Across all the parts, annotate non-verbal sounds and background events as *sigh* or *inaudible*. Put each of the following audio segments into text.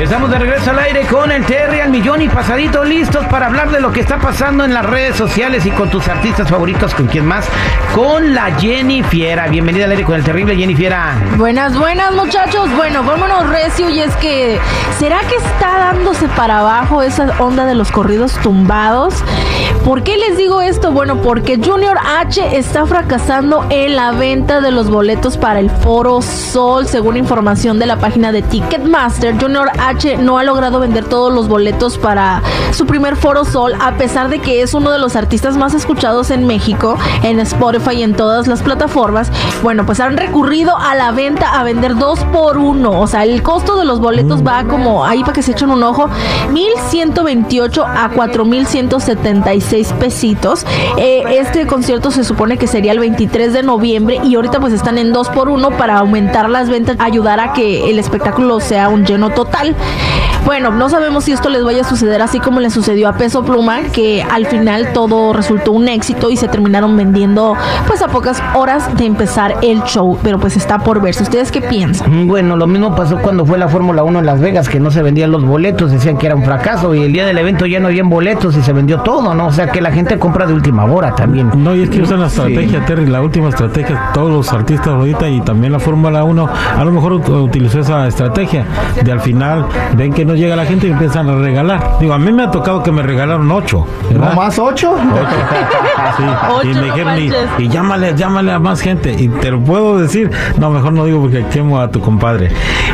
Estamos de regreso al aire con el Terry al millón y pasadito listos para hablar de lo que está pasando en las redes sociales y con tus artistas favoritos, con quién más, con la Jenny Fiera. Bienvenida al aire con el terrible Jenny Fiera. Buenas, buenas muchachos. Bueno, vámonos recio y es que ¿será que está dándose para abajo esa onda de los corridos tumbados? ¿Por qué les digo esto? Bueno, porque Junior H está fracasando en la venta de los boletos para el Foro Sol, según información de la página de Ticketmaster. Junior H no ha logrado vender todos los boletos para su primer Foro Sol, a pesar de que es uno de los artistas más escuchados en México, en Spotify y en todas las plataformas. Bueno, pues han recurrido a la venta a vender dos por uno. O sea, el costo de los boletos va como, ahí para que se echen un ojo, 1128 a 4176 pesitos. Eh, este concierto se supone que sería el 23 de noviembre y ahorita pues están en dos por uno para aumentar las ventas, ayudar a que el espectáculo sea un lleno total. Bueno, no sabemos si esto les vaya a suceder así como le sucedió a Peso Pluma, que al final todo resultó un éxito y se terminaron vendiendo pues a pocas horas de empezar el show, pero pues está por verse. ¿Ustedes qué piensan? Bueno, lo mismo pasó cuando fue la Fórmula 1 en Las Vegas, que no se vendían los boletos, decían que era un fracaso y el día del evento ya no habían boletos y se vendió todo, ¿no? O sea que la gente compra de última hora también. No, y es que usan la estrategia, Terry, la última estrategia, todos los artistas ahorita y también la Fórmula 1 a lo mejor ut- utilizó esa estrategia de al final ven que no llega la gente y empiezan a regalar. Digo, a mí me ha tocado que me regalaron ocho. ¿verdad? ¿No más ocho? *laughs* Sí, Ocho, y me no dijeron, y, llámale, llámale a más gente. Y te lo puedo decir, no, mejor no digo porque quemo a tu compadre.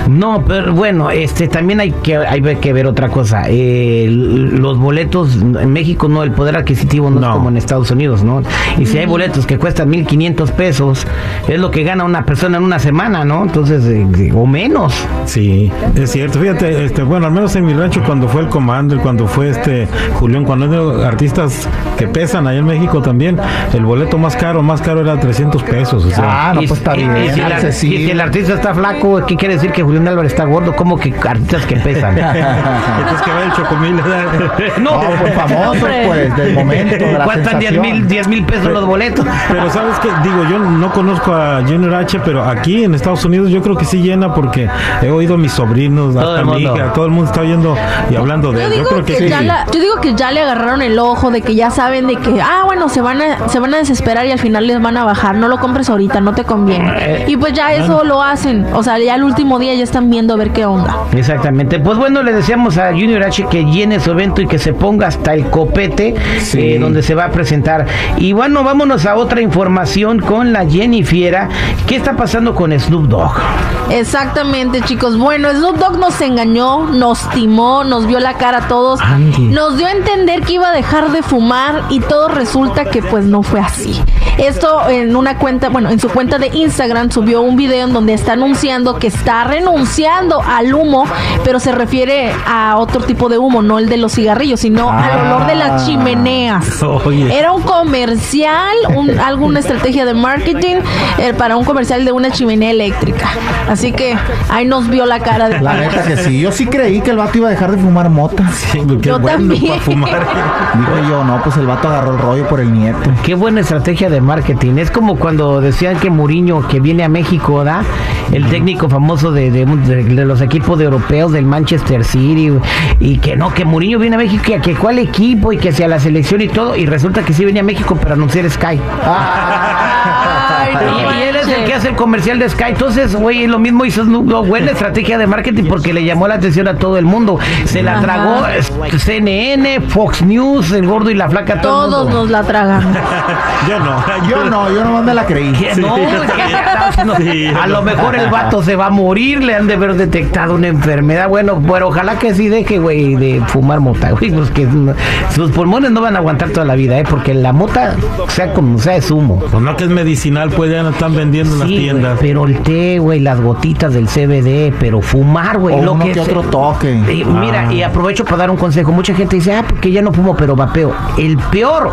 No, pero bueno, este también hay que hay que ver otra cosa. Eh, boletos en México no, el poder adquisitivo no, No. es como en Estados Unidos, ¿no? Y si hay boletos que cuestan 1.500 pesos, es lo que gana una persona en una semana, ¿no? Entonces, eh, eh, o menos. Sí, es cierto. Fíjate, este, bueno, al menos en mi rancho cuando fue el Commander, cuando fue este Julián, cuando hay artistas que pesan allá en México también, el boleto más caro, más caro era 300 pesos. O sea, Ah, no, Y- pues está y- bien. y el, y si el artista está flaco, ¿qué quiere decir que Julián Álvarez está gordo? ¿Cómo que artistas que pesan? *laughs* entonces que va el chocomil. No, pues famoso, Hombre. pues, del momento, de la Cuestan 10 sensación. mil 10 mil pesos los boletos. Pero sabes que digo, yo no conozco a Junior H, pero aquí en Estados Unidos yo creo que sí llena porque he oído a mis sobrinos, Todo el mi hija, todo el mundo está oyendo y hablando de Yo él. Yo digo, creo que, que sí. ya la- yo digo que ya le agarraron el ojo de que ya saben de que, ah, bueno, se van a, se van a desesperar y al final les van a bajar. No lo compres ahorita, no te conviene. Y pues ya eso lo hacen. O sea, ya el último día ya están viendo a ver qué onda. Exactamente. Pues bueno, le deseamos a Junior H que llene su evento y que se ponga hasta el copete eh, donde se va a presentar. Y bueno, vámonos a otra información con la Jenny Fiera. ¿Qué está pasando con Snoop Dogg? Exactamente, chicos. Bueno, Snoop Dogg nos engañó, nos timó, nos vio la cara a todos, Andy. nos dio a entender que iba a dejar de fumar y todo resulta que pues no fue así. Esto en una cuenta, bueno, en su cuenta de Instagram subió un video en donde está anunciando que está renunciando al humo, pero se refiere a otro tipo de humo, no el de los cigarrillos, sino al olor de las chimeneas. *laughs* Oye. Era un comercial, un, alguna estrategia de marketing eh, para un comercial de una chimenea eléctrica. Así que ahí nos vio la cara de La neta que sí. Yo sí creí que el vato iba a dejar de fumar mota. *laughs* Sí, porque Yo bueno también. fumar. *laughs* Dije yo, no, pues el vato agarró el rollo por el nieto. Qué buena estrategia de marketing. Es como cuando decían que Mourinho, que viene a México, ¿da? El técnico famoso de, de- de- de los equipos de europeos del Manchester City. Y que no, que Mourinho viene a México, y que cuál equipo y que sea la selección y todo. Y resulta que sí venía a México para anunciar Sky. No Y, él es el que hace el comercial de Sky. Entonces, güey, lo mismo hizo Snoop Dogg. Buena estrategia de marketing porque le llamó la atención a todo el mundo. Se la Ajá. tragó CNN, Fox News, el gordo y la flaca. Todo Todos nos la tragamos. *laughs* Yo no. Yo no, yo no me la creí. No, Sí, a no. lo mejor el vato se va a morir, le han de haber detectado una enfermedad. Bueno, pero ojalá que sí deje, güey, de fumar mota, güey, pues que no- sus pulmones no van a aguantar toda la vida, ¿eh? Porque la mota, sea como sea, es humo. Pues no que es medicinal, pues ya no están vendiendo en las Sí, tiendas. pero el té, güey, las gotitas del CBD, pero fumar, güey, O lo uno que, que otro toque. Y mira, Ah. y aprovecho para dar un consejo. Mucha gente dice, ah, porque ya no fumo, pero vapeo. El peor,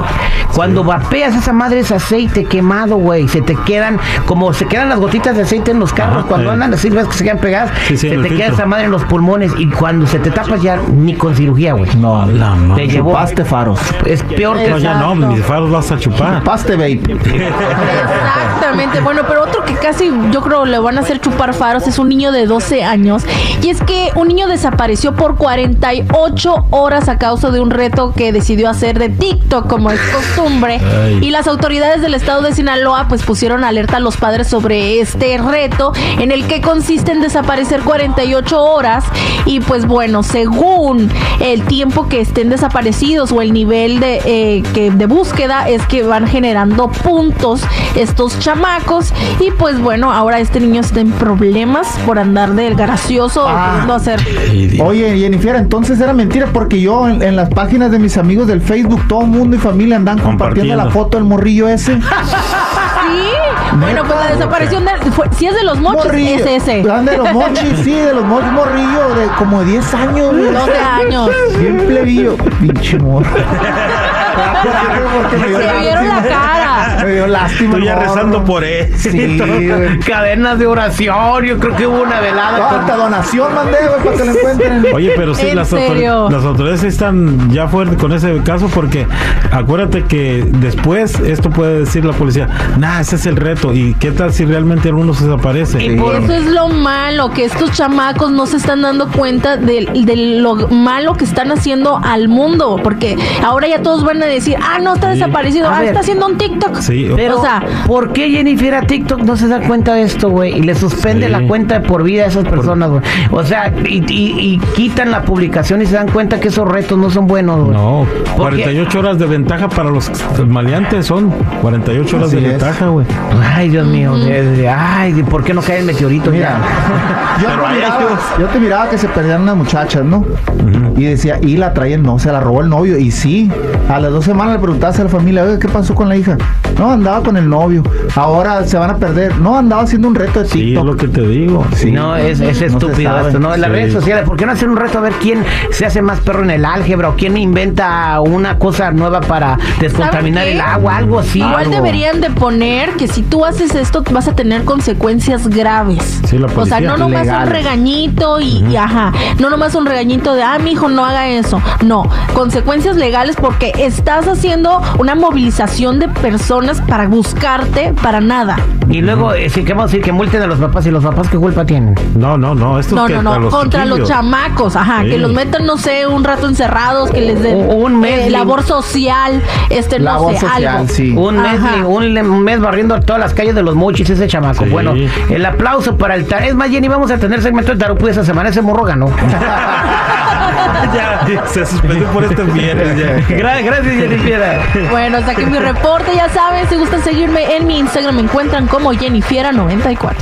cuando vapeas esa madre es aceite quemado, güey. Se te quedan, como se quedan las gotitas de aceite en los carros Ajá, cuando sí. andan así, ves que se quedan pegadas. Sí, sí, se te queda filtro. esa madre en los pulmones. Y cuando se te tapas ya, ni con cirugía, güey. No, La madre. Te llevó. chupaste faros. Es peor que No, ya no, mis faros vas a chupar. Chupaste vape. *laughs* Exactamente. Bueno, pero otro que casi yo creo le van a hacer chupar faros es un niño de 12 años. Y es que un niño desapareció por 48 horas a causa de un reto que decidió hacer de TikTok, como es costumbre. Ay. Y las autoridades del estado de Sinaloa pues pusieron alerta a los padres sobre este reto en el que consiste en desaparecer 48 horas y pues bueno, según el tiempo que estén desaparecidos o el nivel de, eh, que, de búsqueda es que van generando puntos estos chamacos y pues bueno, ahora este niño está en problemas por andar del gracioso Ah. queriendo hacer. Oye, Jennifer, entonces era mentira porque yo en, en las páginas de mis amigos del Facebook, todo mundo y familia andan compartiendo la foto del morrillo ese. *laughs* Sí, bueno, pues la desaparición de, fue- si es de los mochos, morrillo. es ese. De los *laughs* mochis, sí, de los mochis, morrillo de como de 10 años. güey. 12 años. Bien plebillo. Pinche morro. *laughs* Se vieron la cara. Me dio lástima. Estoy ya rezando por él. Sí, *laughs* cadenas de oración. Yo creo que hubo una velada. con- Hasta donación mandé, güey, para que lo encuentren. *laughs* Oye, pero sí, ¿En las, autor- las autoridades están ya fuertes con ese caso porque acuérdate que después esto puede decir la policía, nah, ese es el reto. ¿Y qué tal si realmente alguno se desaparece? Y por- Eso es lo malo, que estos chamacos no se están dando cuenta de, de lo malo que están haciendo al mundo, porque ahora ya todos van a decir, ah, no, está Sí. desaparecido, A ah, ver. está haciendo un TikTok. Sí, Pero, O sea, ¿por qué Jennifer a TikTok no se da cuenta de esto, güey? Y le suspende Sí. la cuenta de por vida a esas personas, güey. O sea, y, y- y quitan la publicación y se dan cuenta que esos retos no son buenos, güey. No, Porque- 48 horas de ventaja para los maleantes son 48 horas de es. ventaja, güey. Ay, Dios mío. ay, ¿por qué no cae el meteorito? Mira, *laughs* yo Pero te, miraba, ellos. yo te miraba que se perdían unas muchachas, ¿no? Y decía, y la traían, no, se la robó el novio. Y sí, a las dos semanas le preguntabas a la familia, oye, ¿qué pasó con la hija? No, andaba con el novio. Ahora se van a perder. No, andaba haciendo un reto de Sí, es lo que te digo. Sí. No, es, es No estúpido sabe. esto, ¿no? En las Sí. redes sociales, ¿por qué no hacer un reto a ver quién se hace más perro en el álgebra o quién inventa una cosa nueva para descontaminar ¿Saben el agua, algo así? Igual algo. deberían de poner que si tú haces esto vas a tener consecuencias graves. Sí, la o sea, no nomás un Legales. regañito y, y ajá, no nomás un regañito de, ah, mi hijo, no haga eso. No, consecuencias legales porque estás haciendo una movilización de personas para buscarte para nada. Y luego, eh, sí, ¿qué vamos a decir? Que multen a los papás y los papás, ¿qué culpa tienen? No, no, no. Esto No, es que no, no, contra los chiquillos. chamacos, ajá, Sí. que los metan, no sé, un rato encerrados, que les den O- un mes eh, lim- labor social, este, no Labor sé, social, algo. sí. Un mes, Ajá. un, le- un mes barriendo todas las calles de los mochis, ese chamaco. Sí. Bueno, el aplauso para el tar. Es más, Jenny, vamos a tener segmento de tarupu esa semana. Ese morro ganó. *laughs* *laughs* ya, se suspendió por este viernes. ya. Gra- Gracias, Jenny Piedra. Bueno, hasta aquí mi reporte, ya saben, si gustan seguirme en mi Instagram me encuentran como Jennifiera94.